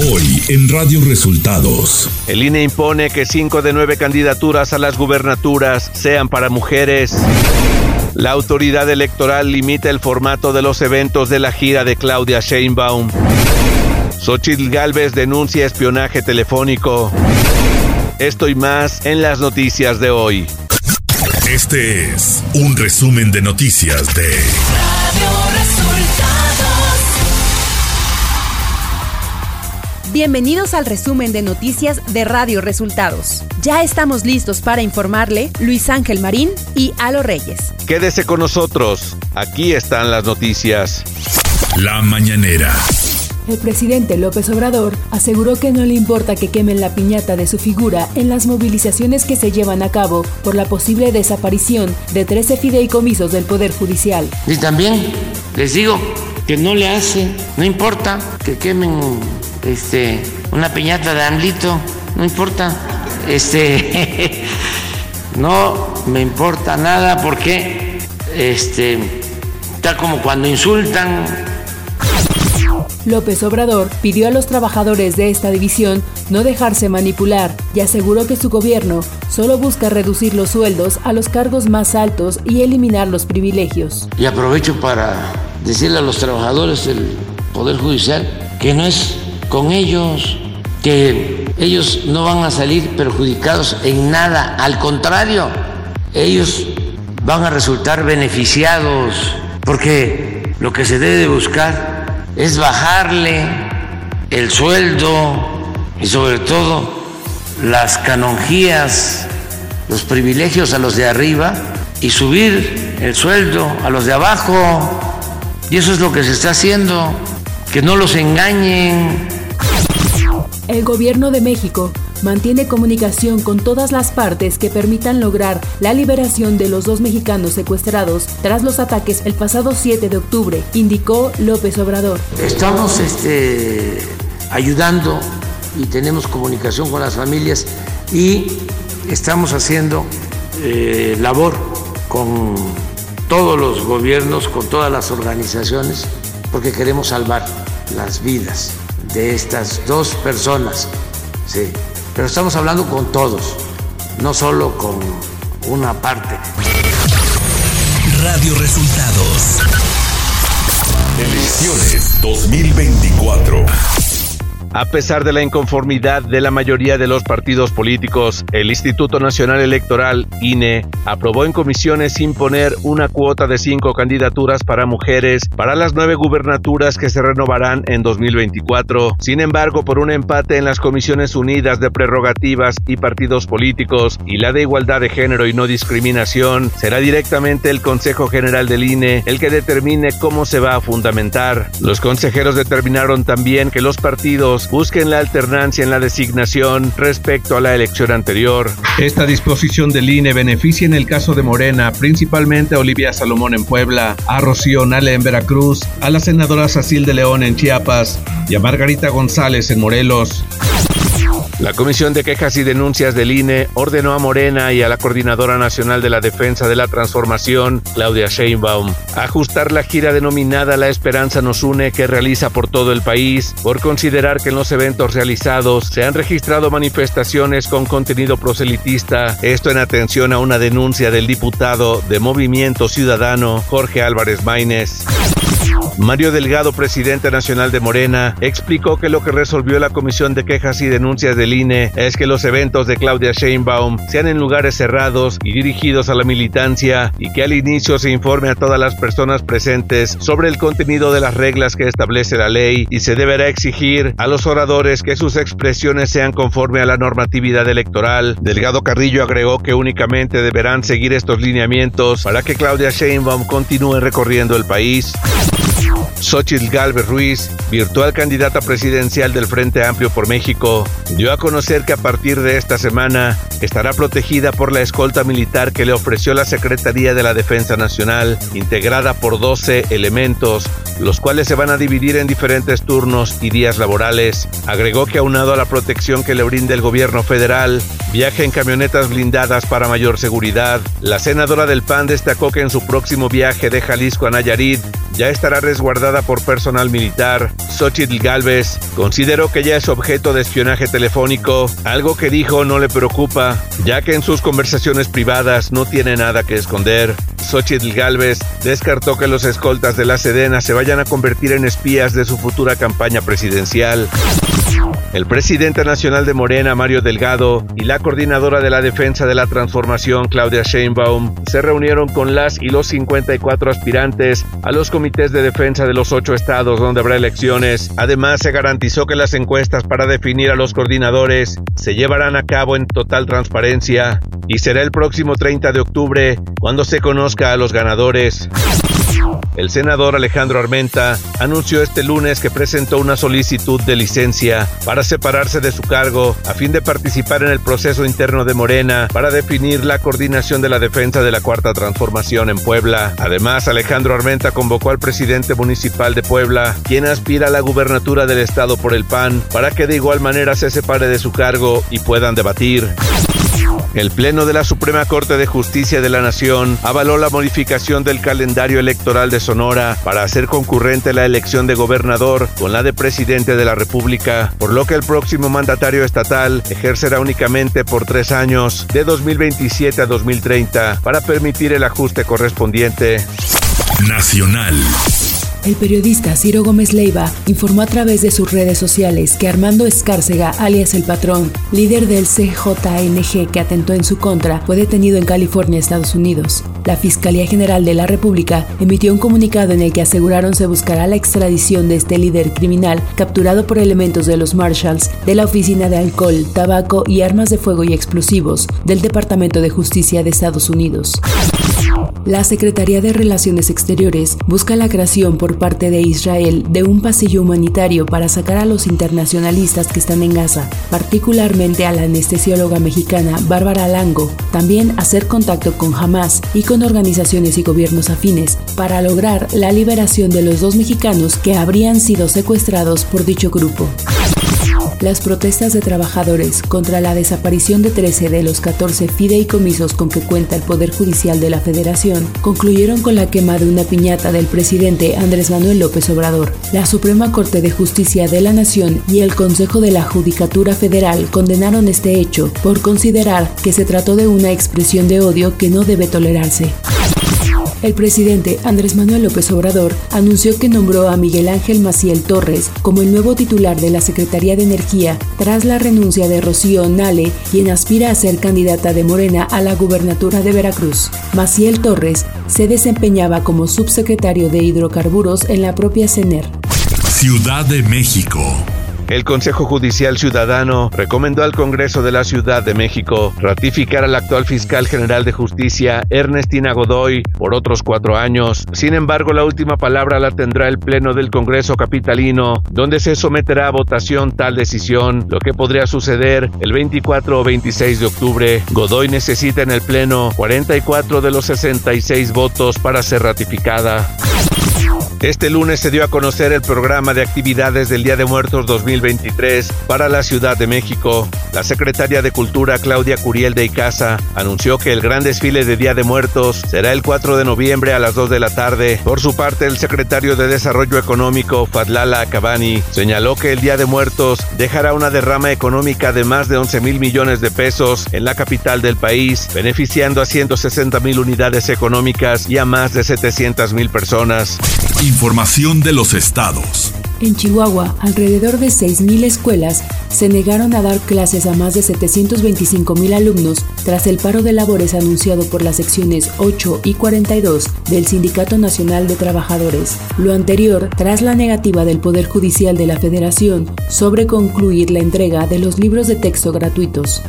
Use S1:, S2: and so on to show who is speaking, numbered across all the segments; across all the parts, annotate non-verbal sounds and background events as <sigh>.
S1: Hoy en Radio Resultados.
S2: El INE impone que cinco de nueve candidaturas a las gubernaturas sean para mujeres. La autoridad electoral limita el formato de los eventos de la gira de Claudia Sheinbaum. Xochitl Galvez denuncia espionaje telefónico. Esto y más en las noticias de hoy.
S1: Este es un resumen de noticias de Radio Resultados.
S3: Bienvenidos al resumen de noticias de Radio Resultados. Ya estamos listos para informarle Luis Ángel Marín y Alo Reyes.
S2: Quédese con nosotros. Aquí están las noticias.
S1: La mañanera.
S4: El presidente López Obrador aseguró que no le importa que quemen la piñata de su figura en las movilizaciones que se llevan a cabo por la posible desaparición de 13 fideicomisos del Poder Judicial.
S5: Y también les digo que no le hace, no importa que quemen este, una piñata de Anlito, no importa, este, <laughs> no me importa nada porque este, está como cuando insultan
S4: López Obrador pidió a los trabajadores de esta división no dejarse manipular y aseguró que su gobierno solo busca reducir los sueldos a los cargos más altos y eliminar los privilegios.
S5: Y aprovecho para decirle a los trabajadores del Poder Judicial que no es con ellos, que ellos no van a salir perjudicados en nada, al contrario, ellos van a resultar beneficiados porque lo que se debe buscar es bajarle el sueldo y sobre todo las canonjías, los privilegios a los de arriba y subir el sueldo a los de abajo. Y eso es lo que se está haciendo, que no los engañen.
S4: El gobierno de México mantiene comunicación con todas las partes que permitan lograr la liberación de los dos mexicanos secuestrados tras los ataques el pasado 7 de octubre, indicó López Obrador.
S5: Estamos este, ayudando y tenemos comunicación con las familias y estamos haciendo eh, labor con todos los gobiernos, con todas las organizaciones, porque queremos salvar las vidas de estas dos personas. Sí, pero estamos hablando con todos, no solo con una parte.
S1: Radio Resultados. Elecciones 2024.
S2: A pesar de la inconformidad de la mayoría de los partidos políticos, el Instituto Nacional Electoral, INE, aprobó en comisiones imponer una cuota de cinco candidaturas para mujeres para las nueve gubernaturas que se renovarán en 2024. Sin embargo, por un empate en las Comisiones Unidas de Prerrogativas y Partidos Políticos y la de Igualdad de Género y No Discriminación, será directamente el Consejo General del INE el que determine cómo se va a fundamentar. Los consejeros determinaron también que los partidos busquen la alternancia en la designación respecto a la elección anterior. Esta disposición del INE beneficia en el caso de Morena principalmente a Olivia Salomón en Puebla, a Rocío Nale en Veracruz, a la senadora Sacil de León en Chiapas y a Margarita González en Morelos. La Comisión de Quejas y Denuncias del INE ordenó a Morena y a la Coordinadora Nacional de la Defensa de la Transformación, Claudia Sheinbaum, ajustar la gira denominada La Esperanza nos une que realiza por todo el país por considerar que en los eventos realizados se han registrado manifestaciones con contenido proselitista, esto en atención a una denuncia del diputado de Movimiento Ciudadano, Jorge Álvarez Maínez. Mario Delgado, presidente nacional de Morena, explicó que lo que resolvió la Comisión de Quejas y Denuncias del INE es que los eventos de Claudia Sheinbaum sean en lugares cerrados y dirigidos a la militancia y que al inicio se informe a todas las personas presentes sobre el contenido de las reglas que establece la ley y se deberá exigir a los oradores que sus expresiones sean conforme a la normatividad electoral. Delgado Carrillo agregó que únicamente deberán seguir estos lineamientos para que Claudia Sheinbaum continúe recorriendo el país. Xochitl Galvez Ruiz, virtual candidata presidencial del Frente Amplio por México, dio a conocer que a partir de esta semana estará protegida por la escolta militar que le ofreció la Secretaría de la Defensa Nacional, integrada por 12 elementos, los cuales se van a dividir en diferentes turnos y días laborales. Agregó que aunado a la protección que le brinda el gobierno federal, viaja en camionetas blindadas para mayor seguridad. La senadora del PAN destacó que en su próximo viaje de Jalisco a Nayarit ya estará resguardada resguardada por personal militar, Xochitl Galvez consideró que ya es objeto de espionaje telefónico, algo que dijo no le preocupa, ya que en sus conversaciones privadas no tiene nada que esconder. Xochitl Galvez descartó que los escoltas de la Sedena se vayan a convertir en espías de su futura campaña presidencial. El presidente nacional de Morena, Mario Delgado, y la coordinadora de la defensa de la transformación, Claudia Sheinbaum, se reunieron con las y los 54 aspirantes a los comités de defensa de los ocho estados donde habrá elecciones. Además, se garantizó que las encuestas para definir a los coordinadores se llevarán a cabo en total transparencia y será el próximo 30 de octubre cuando se conozca a los ganadores. El senador Alejandro Armenta anunció este lunes que presentó una solicitud de licencia para separarse de su cargo a fin de participar en el proceso interno de Morena para definir la coordinación de la defensa de la Cuarta Transformación en Puebla. Además, Alejandro Armenta convocó al presidente municipal de Puebla, quien aspira a la gubernatura del estado por el PAN, para que de igual manera se separe de su cargo y puedan debatir. El Pleno de la Suprema Corte de Justicia de la Nación avaló la modificación del calendario electoral de Sonora para hacer concurrente la elección de gobernador con la de presidente de la República, por lo que el próximo mandatario estatal ejercerá únicamente por tres años, de 2027 a 2030, para permitir el ajuste correspondiente.
S1: Nacional.
S4: El periodista Ciro Gómez Leiva informó a través de sus redes sociales que Armando Escárcega, alias El Patrón, líder del CJNG que atentó en su contra, fue detenido en California, Estados Unidos. La Fiscalía General de la República emitió un comunicado en el que aseguraron se buscará la extradición de este líder criminal capturado por elementos de los Marshalls de la Oficina de Alcohol, Tabaco y Armas de Fuego y Explosivos del Departamento de Justicia de Estados Unidos. La Secretaría de Relaciones Exteriores busca la creación por parte de Israel de un pasillo humanitario para sacar a los internacionalistas que están en Gaza, particularmente a la anestesióloga mexicana Bárbara Lango, también hacer contacto con Hamas y con organizaciones y gobiernos afines para lograr la liberación de los dos mexicanos que habrían sido secuestrados por dicho grupo. Las protestas de trabajadores contra la desaparición de 13 de los 14 fideicomisos con que cuenta el Poder Judicial de la Federación concluyeron con la quema de una piñata del presidente Andrés Manuel López Obrador. La Suprema Corte de Justicia de la Nación y el Consejo de la Judicatura Federal condenaron este hecho por considerar que se trató de una expresión de odio que no debe tolerarse. El presidente Andrés Manuel López Obrador anunció que nombró a Miguel Ángel Maciel Torres como el nuevo titular de la Secretaría de Energía tras la renuncia de Rocío Nale, quien aspira a ser candidata de Morena a la gubernatura de Veracruz. Maciel Torres se desempeñaba como subsecretario de Hidrocarburos en la propia CENER.
S1: Ciudad de México.
S2: El Consejo Judicial Ciudadano recomendó al Congreso de la Ciudad de México ratificar al actual fiscal general de justicia, Ernestina Godoy, por otros cuatro años. Sin embargo, la última palabra la tendrá el Pleno del Congreso Capitalino, donde se someterá a votación tal decisión, lo que podría suceder el 24 o 26 de octubre. Godoy necesita en el Pleno 44 de los 66 votos para ser ratificada. Este lunes se dio a conocer el programa de actividades del Día de Muertos 2023 para la Ciudad de México. La secretaria de Cultura Claudia Curiel de Icaza anunció que el gran desfile de Día de Muertos será el 4 de noviembre a las 2 de la tarde. Por su parte, el secretario de Desarrollo Económico Fadlala Cabani señaló que el Día de Muertos dejará una derrama económica de más de 11 mil millones de pesos en la capital del país, beneficiando a 160 mil unidades económicas y a más de 700 mil personas.
S1: Información de los estados.
S4: En Chihuahua, alrededor de 6.000 escuelas se negaron a dar clases a más de 725.000 alumnos tras el paro de labores anunciado por las secciones 8 y 42 del Sindicato Nacional de Trabajadores. Lo anterior tras la negativa del Poder Judicial de la Federación sobre concluir la entrega de los libros de texto gratuitos.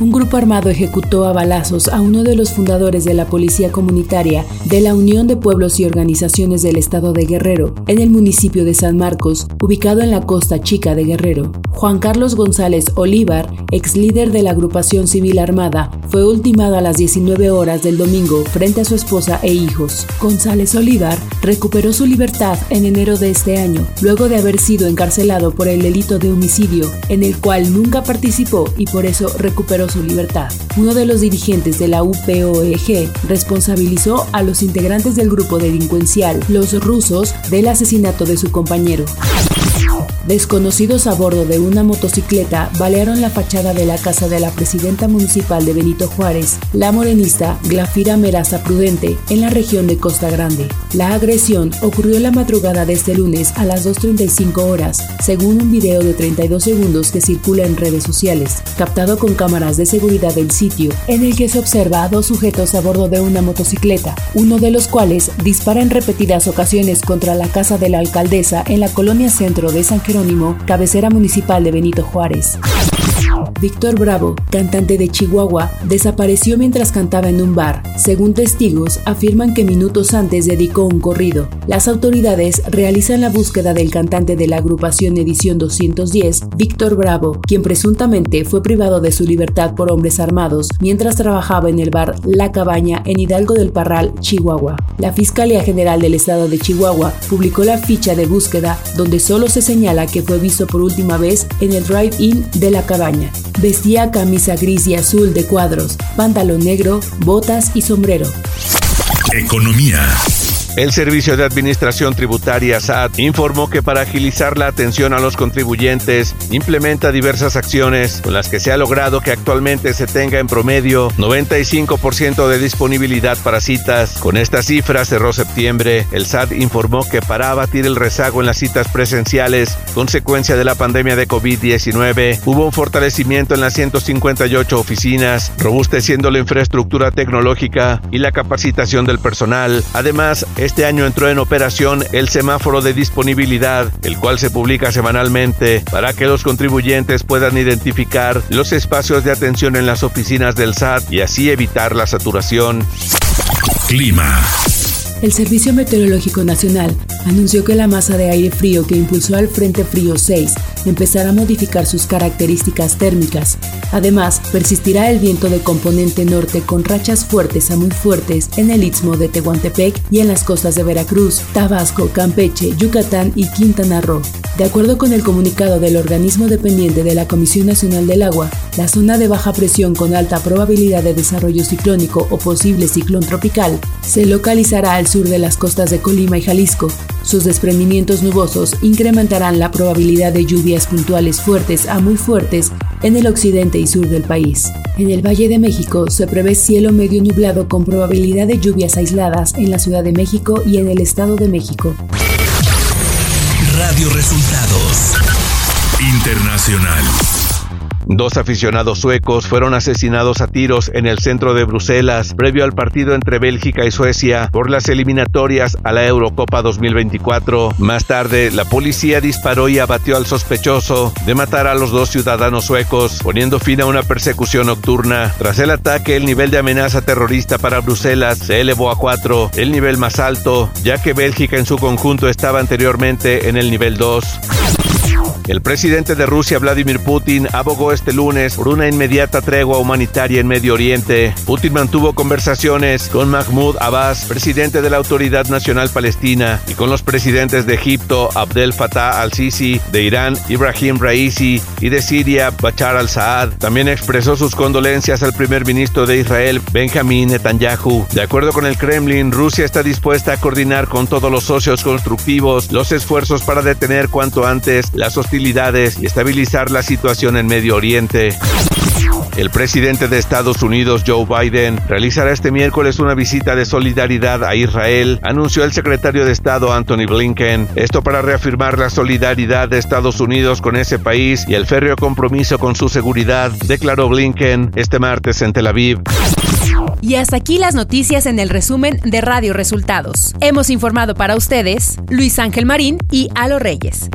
S4: Un grupo armado ejecutó a balazos a uno de los fundadores de la Policía Comunitaria de la Unión de Pueblos y Organizaciones del Estado de Guerrero, en el municipio de San Marcos, ubicado en la costa chica de Guerrero. Juan Carlos González Olívar, ex líder de la agrupación civil armada, fue ultimado a las 19 horas del domingo frente a su esposa e hijos. González Olívar recuperó su libertad en enero de este año, luego de haber sido encarcelado por el delito de homicidio, en el cual nunca participó y por eso recuperó su libertad. Uno de los dirigentes de la UPOEG responsabilizó a los integrantes del grupo delincuencial, los rusos, del asesinato de su compañero. Desconocidos a bordo de una motocicleta balearon la fachada de la casa de la presidenta municipal de Benito Juárez, la morenista Glafira Meraza Prudente, en la región de Costa Grande. La agresión ocurrió la madrugada de este lunes a las 2.35 horas, según un video de 32 segundos que circula en redes sociales, captado con cámaras de seguridad del sitio, en el que se observa a dos sujetos a bordo de una motocicleta, uno de los cuales dispara en repetidas ocasiones contra la casa de la alcaldesa en la colonia centro de San Cabecera municipal de Benito Juárez. Víctor Bravo, cantante de Chihuahua, desapareció mientras cantaba en un bar. Según testigos, afirman que minutos antes dedicó un corrido. Las autoridades realizan la búsqueda del cantante de la agrupación Edición 210, Víctor Bravo, quien presuntamente fue privado de su libertad por hombres armados mientras trabajaba en el bar La Cabaña en Hidalgo del Parral, Chihuahua. La Fiscalía General del Estado de Chihuahua publicó la ficha de búsqueda donde solo se señala que fue visto por última vez en el drive-in de La Cabaña. Vestía camisa gris y azul de cuadros, pantalón negro, botas y sombrero.
S1: Economía.
S2: El Servicio de Administración Tributaria SAT informó que para agilizar la atención a los contribuyentes implementa diversas acciones con las que se ha logrado que actualmente se tenga en promedio 95% de disponibilidad para citas. Con esta cifra cerró septiembre. El SAT informó que para abatir el rezago en las citas presenciales, consecuencia de la pandemia de COVID-19, hubo un fortalecimiento en las 158 oficinas, robusteciendo la infraestructura tecnológica y la capacitación del personal. Además, este año entró en operación el semáforo de disponibilidad, el cual se publica semanalmente para que los contribuyentes puedan identificar los espacios de atención en las oficinas del SAT y así evitar la saturación.
S1: Clima.
S4: El Servicio Meteorológico Nacional anunció que la masa de aire frío que impulsó al Frente Frío 6 empezará a modificar sus características térmicas. Además, persistirá el viento de componente norte con rachas fuertes a muy fuertes en el istmo de Tehuantepec y en las costas de Veracruz, Tabasco, Campeche, Yucatán y Quintana Roo. De acuerdo con el comunicado del organismo dependiente de la Comisión Nacional del Agua, la zona de baja presión con alta probabilidad de desarrollo ciclónico o posible ciclón tropical se localizará al sur de las costas de Colima y Jalisco. Sus desprendimientos nubosos incrementarán la probabilidad de lluvias puntuales fuertes a muy fuertes en el occidente y sur del país. En el Valle de México se prevé cielo medio nublado con probabilidad de lluvias aisladas en la Ciudad de México y en el Estado de México.
S1: Radio Resultados Internacional.
S2: Dos aficionados suecos fueron asesinados a tiros en el centro de Bruselas previo al partido entre Bélgica y Suecia por las eliminatorias a la Eurocopa 2024. Más tarde, la policía disparó y abatió al sospechoso de matar a los dos ciudadanos suecos, poniendo fin a una persecución nocturna. Tras el ataque, el nivel de amenaza terrorista para Bruselas se elevó a 4, el nivel más alto, ya que Bélgica en su conjunto estaba anteriormente en el nivel 2. El presidente de Rusia, Vladimir Putin, abogó este lunes por una inmediata tregua humanitaria en Medio Oriente. Putin mantuvo conversaciones con Mahmoud Abbas, presidente de la Autoridad Nacional Palestina, y con los presidentes de Egipto, Abdel Fattah al-Sisi, de Irán, Ibrahim Raisi, y de Siria, Bachar al-Assad. También expresó sus condolencias al primer ministro de Israel, Benjamin Netanyahu. De acuerdo con el Kremlin, Rusia está dispuesta a coordinar con todos los socios constructivos los esfuerzos para detener cuanto antes las y estabilizar la situación en Medio Oriente. El presidente de Estados Unidos, Joe Biden, realizará este miércoles una visita de solidaridad a Israel, anunció el secretario de Estado Anthony Blinken. Esto para reafirmar la solidaridad de Estados Unidos con ese país y el férreo compromiso con su seguridad, declaró Blinken este martes en Tel Aviv.
S3: Y hasta aquí las noticias en el resumen de Radio Resultados. Hemos informado para ustedes Luis Ángel Marín y Alo Reyes.